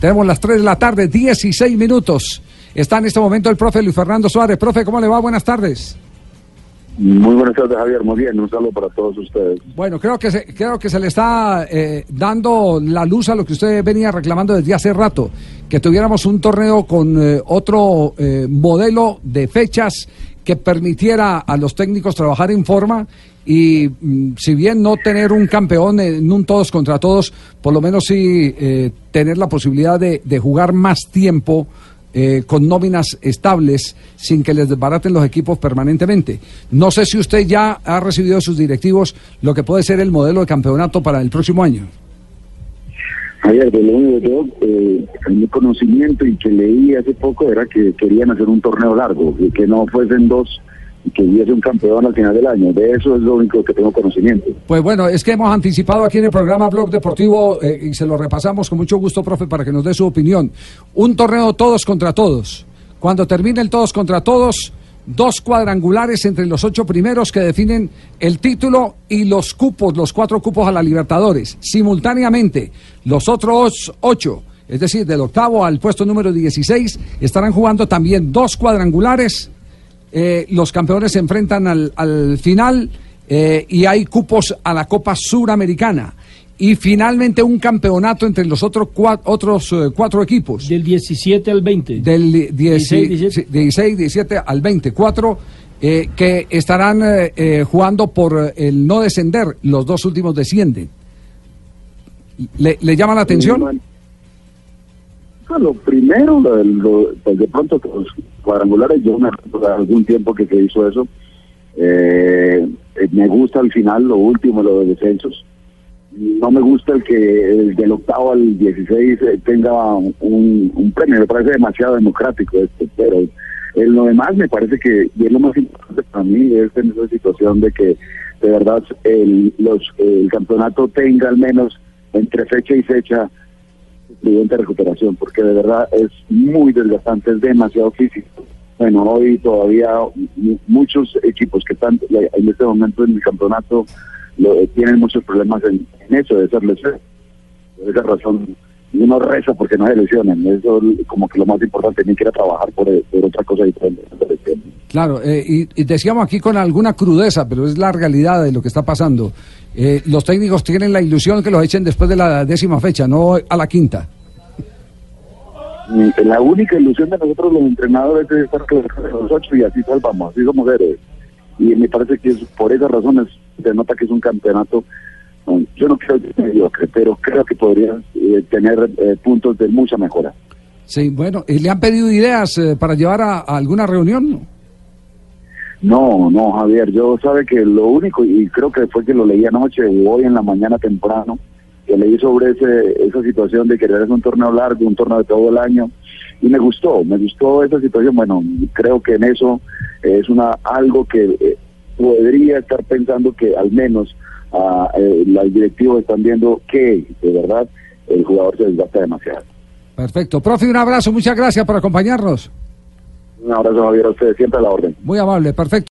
Tenemos las 3 de la tarde, 16 minutos. Está en este momento el profe Luis Fernando Suárez. Profe, ¿cómo le va? Buenas tardes. Muy buenas tardes, Javier. Muy bien, un saludo para todos ustedes. Bueno, creo que se, creo que se le está eh, dando la luz a lo que usted venía reclamando desde hace rato, que tuviéramos un torneo con eh, otro eh, modelo de fechas que permitiera a los técnicos trabajar en forma y mm, si bien no tener un campeón en un todos contra todos, por lo menos sí tener la posibilidad de jugar más tiempo eh, con nóminas estables sin que les desbaraten los equipos permanentemente. No sé si usted ya ha recibido de sus directivos lo que puede ser el modelo de campeonato para el próximo año. Ayer, de lo yo, eh, mi conocimiento y que leí hace poco era que querían hacer un torneo largo, y que no fuesen dos que hubiese un campeón al final del año. De eso es lo único que tengo conocimiento. Pues bueno, es que hemos anticipado aquí en el programa Blog Deportivo eh, y se lo repasamos con mucho gusto, profe, para que nos dé su opinión. Un torneo todos contra todos. Cuando termine el todos contra todos, dos cuadrangulares entre los ocho primeros que definen el título y los cupos, los cuatro cupos a la Libertadores. Simultáneamente, los otros ocho, es decir, del octavo al puesto número 16, estarán jugando también dos cuadrangulares eh, los campeones se enfrentan al, al final eh, y hay cupos a la Copa Suramericana. Y finalmente un campeonato entre los otros cuatro, otros eh, cuatro equipos. Del 17 al 20. Del 16, 17. al 20. Cuatro que estarán jugando por el no descender. Los dos últimos descienden. ¿Le, le llama la atención? Lo primero, lo, pues de pronto los cuadrangulares, yo me algún tiempo que se hizo eso. Eh, me gusta al final lo último, lo de descensos. No me gusta el que el del octavo al 16 eh, tenga un, un premio, me parece demasiado democrático esto, pero en lo demás me parece que, y es lo más importante para mí, es en esa situación de que de verdad el, los, el campeonato tenga al menos entre fecha y fecha de recuperación, porque de verdad es muy desgastante, es demasiado físico. Bueno, hoy todavía muchos equipos que están en este momento en el campeonato tienen muchos problemas en, eso, de ser. Por esa razón, uno reza porque no se lesionen. Eso como que lo más importante, ni quiere trabajar por, otra cosa diferente. Claro, eh, y, decíamos aquí con alguna crudeza, pero es la realidad de lo que está pasando. Eh, los técnicos tienen la ilusión que los echen después de la décima fecha, no a la quinta. La única ilusión de nosotros los entrenadores es estar con los ocho y así salvamos, así somos héroes. Y me parece que es, por esas razones se nota que es un campeonato yo no creo que sea mediocre, pero creo que podría eh, tener eh, puntos de mucha mejora. Sí, bueno, ¿y le han pedido ideas para llevar a, a, alguna reunión? No, no, Javier, yo sabe que lo único, y creo que fue que lo leí anoche o hoy en la mañana temprano, que leí sobre ese, esa situación de querer hacer un torneo largo, un torneo de todo el año, y me gustó, me gustó esa situación, bueno, creo que en eso es una algo que eh, podría estar pensando que al menos uh, eh, los directivos están viendo que de verdad el jugador se desgasta demasiado. Perfecto. Profe, un abrazo, muchas gracias por acompañarnos. Un abrazo, Javier, a ustedes, siempre a la orden. Muy amable, perfecto.